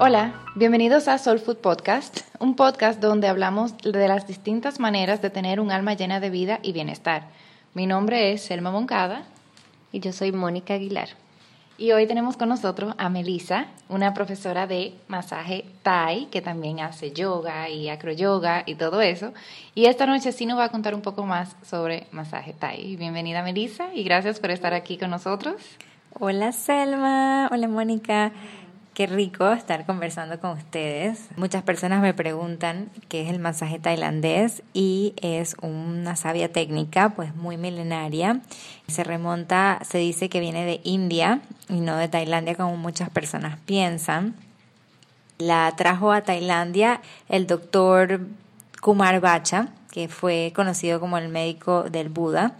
Hola, bienvenidos a Soul Food Podcast, un podcast donde hablamos de las distintas maneras de tener un alma llena de vida y bienestar. Mi nombre es Selma Moncada. Y yo soy Mónica Aguilar. Y hoy tenemos con nosotros a Melissa, una profesora de masaje Thai, que también hace yoga y acroyoga y todo eso. Y esta noche sí nos va a contar un poco más sobre masaje Thai. Bienvenida Melissa y gracias por estar aquí con nosotros. Hola Selma, hola Mónica. Qué rico estar conversando con ustedes. Muchas personas me preguntan qué es el masaje tailandés y es una sabia técnica, pues muy milenaria. Se remonta, se dice que viene de India y no de Tailandia como muchas personas piensan. La trajo a Tailandia el doctor Kumar Bacha, que fue conocido como el médico del Buda.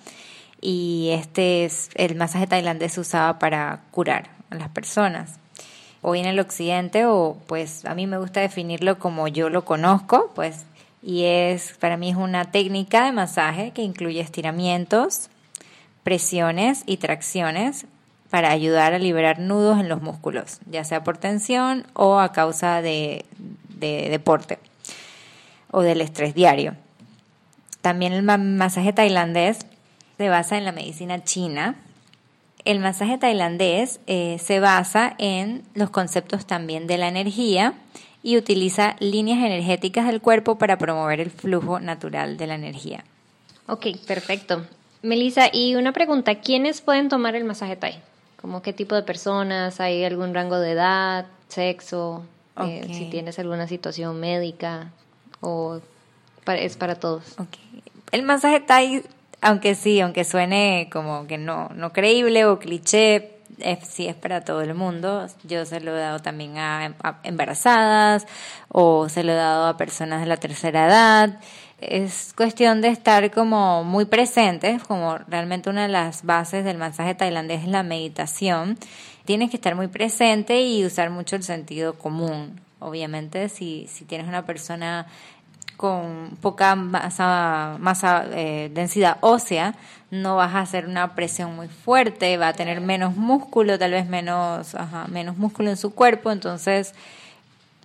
Y este es el masaje tailandés se usaba para curar a las personas hoy en el occidente o pues a mí me gusta definirlo como yo lo conozco, pues y es para mí es una técnica de masaje que incluye estiramientos, presiones y tracciones para ayudar a liberar nudos en los músculos, ya sea por tensión o a causa de, de deporte o del estrés diario. También el masaje tailandés se basa en la medicina china, el masaje tailandés eh, se basa en los conceptos también de la energía y utiliza líneas energéticas del cuerpo para promover el flujo natural de la energía. Ok, perfecto. Melissa, y una pregunta, ¿quiénes pueden tomar el masaje Thai? ¿Como qué tipo de personas? ¿Hay algún rango de edad, sexo? Eh, si tienes alguna situación médica o es para todos. Okay. El masaje Thai aunque sí, aunque suene como que no, no creíble o cliché, sí es para todo el mundo. Yo se lo he dado también a, embarazadas o se lo he dado a personas de la tercera edad. Es cuestión de estar como muy presentes, como realmente una de las bases del masaje tailandés es la meditación. Tienes que estar muy presente y usar mucho el sentido común. Obviamente, si, si tienes una persona con poca masa, masa eh, densidad ósea, no vas a hacer una presión muy fuerte, va a tener menos músculo, tal vez menos, menos músculo en su cuerpo, entonces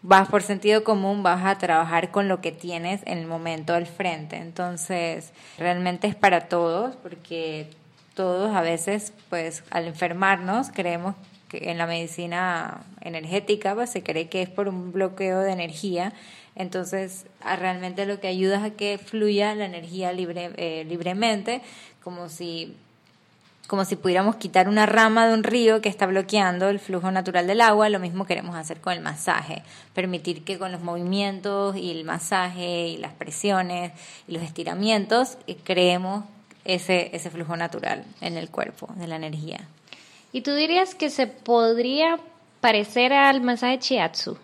vas por sentido común, vas a trabajar con lo que tienes en el momento al frente. Entonces, realmente es para todos, porque todos a veces, pues, al enfermarnos, creemos en la medicina energética, pues se cree que es por un bloqueo de energía entonces, realmente lo que ayuda es a que fluya la energía libre, eh, libremente, como si, como si pudiéramos quitar una rama de un río que está bloqueando el flujo natural del agua. Lo mismo queremos hacer con el masaje, permitir que con los movimientos y el masaje y las presiones y los estiramientos eh, creemos ese, ese flujo natural en el cuerpo de la energía. ¿Y tú dirías que se podría parecer al masaje Chiatsu?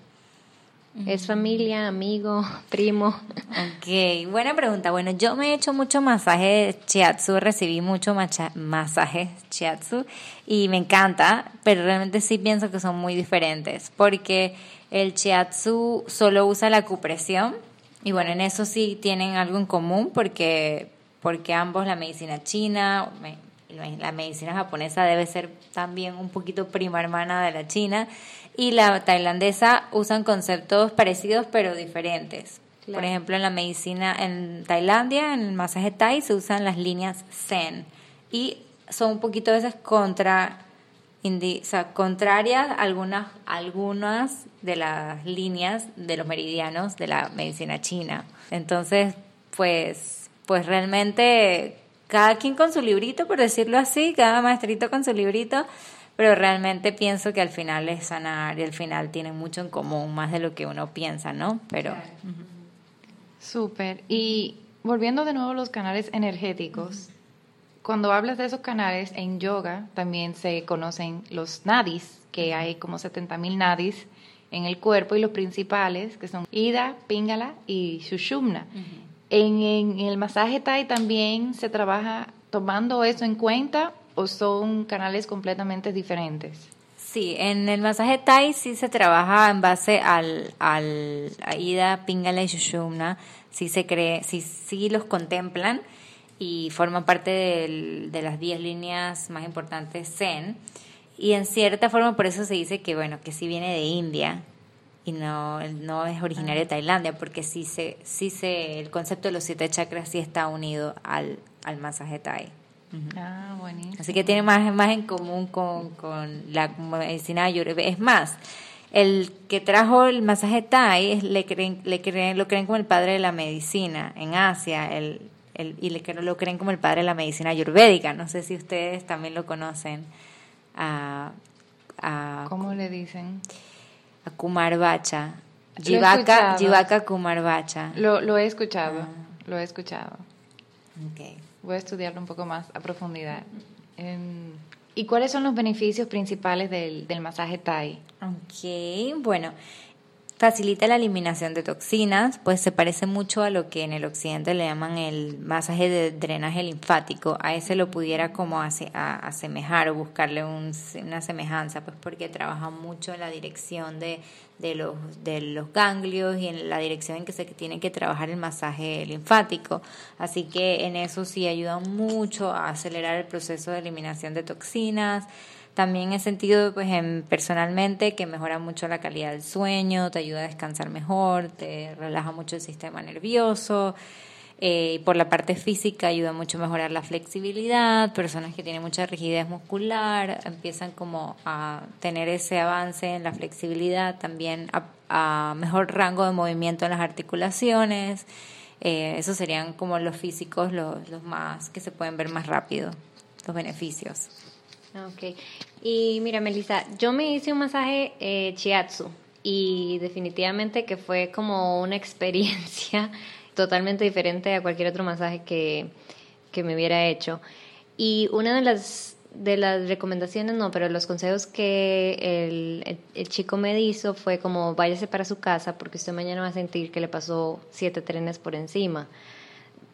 ¿Es familia, amigo, primo? Ok, buena pregunta. Bueno, yo me he hecho mucho masaje shiatsu, recibí mucho masaje shiatsu y me encanta, pero realmente sí pienso que son muy diferentes porque el shiatsu solo usa la acupresión y bueno, en eso sí tienen algo en común porque, porque ambos, la medicina china, la medicina japonesa debe ser también un poquito prima hermana de la china y la tailandesa usan conceptos parecidos pero diferentes. Por ejemplo, en la medicina en Tailandia, en el masaje Thai, se usan las líneas Zen y son un poquito a veces contra, o sea, contrarias algunas, algunas de las líneas de los meridianos de la medicina china. Entonces, pues, pues realmente cada quien con su librito, por decirlo así, cada maestrito con su librito, pero realmente pienso que al final es sanar y al final tienen mucho en común, más de lo que uno piensa, ¿no? Pero... Súper. Y volviendo de nuevo a los canales energéticos, cuando hablas de esos canales en yoga también se conocen los nadis, que hay como 70.000 nadis en el cuerpo y los principales, que son Ida, Pingala y Sushumna. En, el masaje Thai también se trabaja tomando eso en cuenta o son canales completamente diferentes? Sí, en el masaje Thai sí se trabaja en base al, al Aida, Pingala y Shushumna, sí se cree, sí, sí los contemplan y forman parte de las 10 líneas más importantes Zen. Y en cierta forma por eso se dice que, bueno, que sí viene de India, y no, no es originario de. Tailandia, porque sí se, sí se, el concepto de los siete chakras sí está unido al, al masaje Thai. Ah, buenísimo. Así que tiene más, más en común con, con la medicina ayurveda. Es más, el que trajo el masaje Thai es, le creen, le creen, lo creen como el padre de la medicina en Asia, el, el, y le, lo creen como el padre de la medicina ayurvédica. No sé si ustedes también lo conocen. A, a, ¿Cómo le dicen? A Kumar Bacha. Jivaka, Jivaka Kumar Bacha. Lo, lo he escuchado, ah. lo he escuchado. Okay. Voy a estudiarlo un poco más a profundidad. ¿Y cuáles son los beneficios principales del, del masaje Thai? Ok, bueno, facilita la eliminación de toxinas, pues se parece mucho a lo que en el occidente le llaman el masaje de drenaje linfático. A ese lo pudiera como asemejar o buscarle una semejanza, pues porque trabaja mucho en la dirección de, de, los, de los ganglios y en la dirección en que se tiene que trabajar el masaje linfático. Así que en eso sí ayuda mucho a acelerar el proceso de eliminación de toxinas también he sentido pues en, personalmente que mejora mucho la calidad del sueño, te ayuda a descansar mejor, te relaja mucho el sistema nervioso. Eh, por la parte física ayuda mucho a mejorar la flexibilidad, personas que tienen mucha rigidez muscular empiezan como a tener ese avance en la flexibilidad, también a, mejor rango de movimiento en las articulaciones, eh, esos serían como los físicos los, los más que se pueden ver más rápido, los beneficios. Ok. Y mira, Melissa, yo me hice un masaje eh, chiatsu y definitivamente que fue como una experiencia totalmente diferente a cualquier otro masaje que, que me hubiera hecho. Y una de las, de las recomendaciones, no, pero los consejos que el, el, chico me hizo fue como váyase para su casa porque usted mañana va a sentir que le pasó siete trenes por encima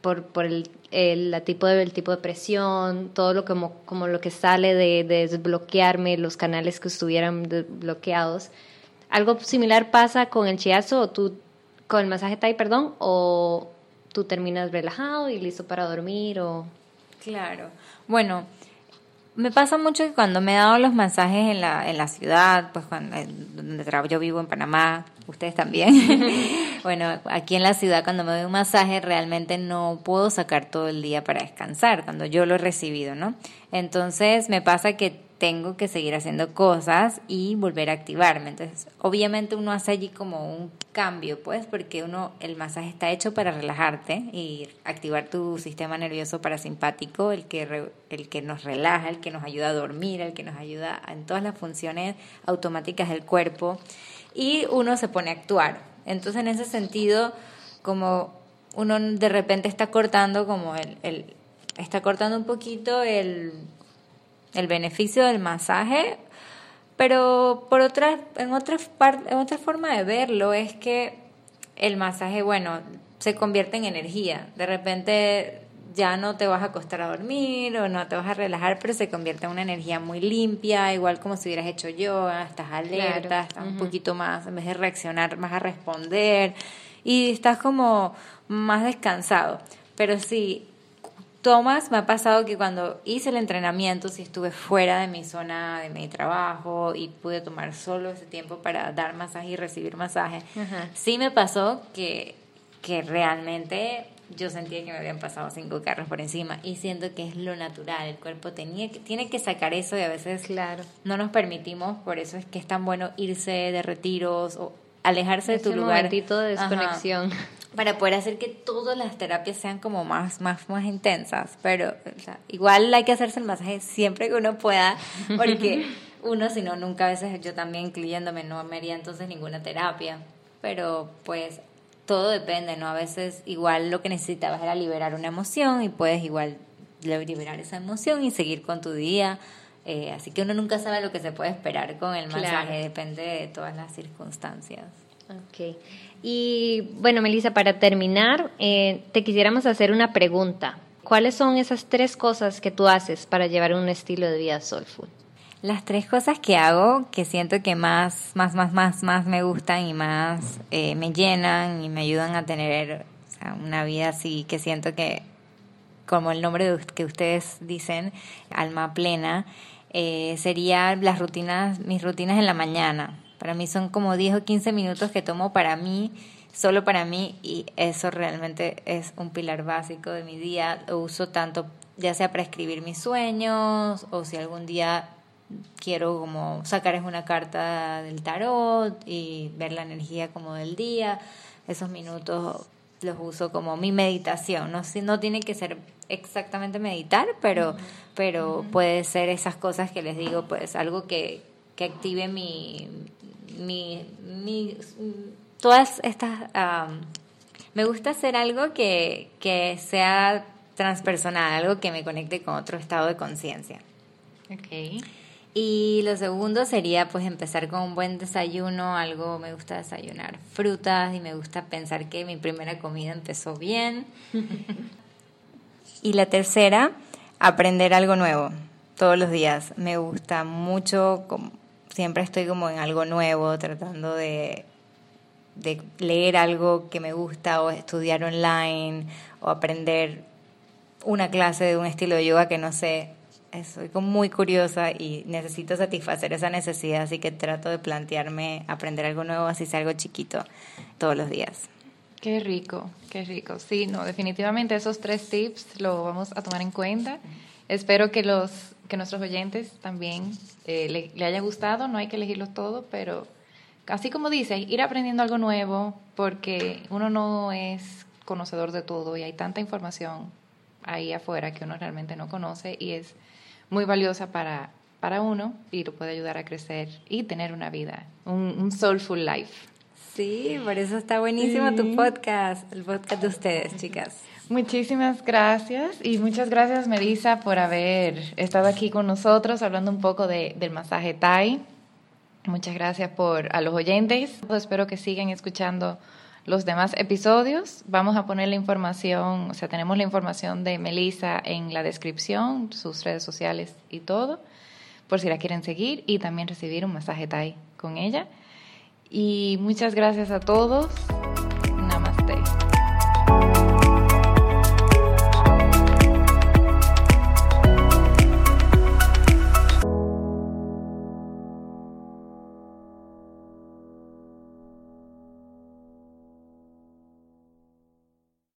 por, por el, el, tipo de, el tipo de presión, todo lo como, como lo que sale de, desbloquearme, los canales que estuvieran bloqueados. ¿Algo similar pasa con el chiazo o tú, con el masaje Thai, perdón, o tú terminas relajado y listo para dormir o... Claro. Bueno, me pasa mucho que cuando me he dado los masajes en la, en la ciudad, pues cuando donde yo vivo en Panamá, ustedes también. bueno, aquí en la ciudad cuando me doy un masaje realmente no puedo sacar todo el día para descansar cuando yo lo he recibido, ¿no? Entonces me pasa que tengo que seguir haciendo cosas y volver a activarme. Entonces, obviamente uno hace allí como un cambio, pues, porque uno, el masaje está hecho para relajarte y activar tu sistema nervioso parasimpático, el que, el que nos relaja, el que nos ayuda a dormir, el que nos ayuda en todas las funciones automáticas del cuerpo y uno se pone a actuar. Entonces, en ese sentido, como uno de repente está cortando como el, el está cortando un poquito el, el beneficio del masaje, pero por otra, en otra en otra forma de verlo es que el masaje, bueno, se convierte en energía. De repente ya no te vas a acostar a dormir o no te vas a relajar, pero se convierte en una energía muy limpia, igual como si hubieras hecho yoga, estás alerta, estás un poquito más, en vez de reaccionar, más a responder y estás como más descansado. Pero sí, tomas, me ha pasado que cuando hice el entrenamiento, si estuve fuera de mi zona de mi trabajo y pude tomar solo ese tiempo para dar masaje y recibir masaje, sí me pasó que, que realmente yo sentía que me habían pasado cinco carros por encima y siento que es lo natural, el cuerpo tenía que, tiene que sacar eso y a veces claro. no nos permitimos, por eso es que es tan bueno irse de retiros o alejarse de tu lugar. momentito de desconexión. Para poder hacer que todas las terapias sean como más, más, más intensas. Pero igual hay que hacerse el masaje siempre que uno pueda, porque uno, si no, nunca a veces yo también incluyéndome, no me haría entonces ninguna terapia. Pero pues todo depende, ¿no? A veces igual lo que necesitabas era liberar una emoción y puedes igual liberar esa emoción y seguir con tu día. Eh, así que uno nunca sabe lo que se puede esperar con el masaje, depende de todas las circunstancias. Ok. Y bueno, Melissa, para terminar, eh, te quisiéramos hacer una pregunta. ¿Cuáles son esas tres cosas que tú haces para llevar un estilo de vida soulful? Las tres cosas que hago que siento que más, más, más, más, más me gustan y más eh, me llenan y me ayudan a tener una vida así que siento que, como el nombre que ustedes dicen, alma plena, eh, serían las rutinas, mis rutinas en la mañana. Para mí son como 10 o 15 minutos que tomo para mí, solo para mí, y eso realmente es un pilar básico de mi día. Lo uso tanto ya sea para escribir mis sueños o si algún día quiero como sacar una carta del tarot y ver la energía como del día. Esos minutos los uso como mi meditación. No, no tiene que ser exactamente meditar, pero, pero puede ser esas cosas que les digo, pues algo que, que active mi, mi, mi todas estas... me gusta hacer algo que, que sea transpersonal, algo que me conecte con otro estado de conciencia. Okay. Y lo segundo sería pues empezar con un buen desayuno, algo me gusta desayunar frutas y me gusta pensar que mi primera comida empezó bien. y la tercera, aprender algo nuevo todos los días. Me gusta mucho, siempre estoy como en algo nuevo, tratando de, de leer algo que me gusta o estudiar online o aprender una clase de un estilo de yoga que no sé soy como muy curiosa y necesito satisfacer esa necesidad, así que trato de plantearme aprender algo nuevo, así sea algo chiquito, todos los días. Qué rico, qué rico. Sí, no, definitivamente esos tres tips lo vamos a tomar en cuenta. Espero que los que nuestros oyentes también eh, le, le, haya gustado. No hay que elegirlos todo, pero así como dice, ir aprendiendo algo nuevo porque uno no es conocedor de todo y hay tanta información ahí afuera que uno realmente no conoce y es muy valiosa para, para uno y lo puede ayudar a crecer y tener una vida, un, soulful life. Sí, por eso está buenísimo tu podcast, el podcast de ustedes, chicas. Muchísimas gracias y muchas gracias Melissa por haber estado aquí con nosotros hablando un poco de, del masaje Thai. Muchas gracias por a los oyentes. Espero que sigan escuchando los demás episodios. Vamos a poner la información, o sea, tenemos la información de Melissa en la descripción, sus redes sociales y todo, por si la quieren seguir y también recibir un masaje Thai con ella. Y muchas gracias a todos.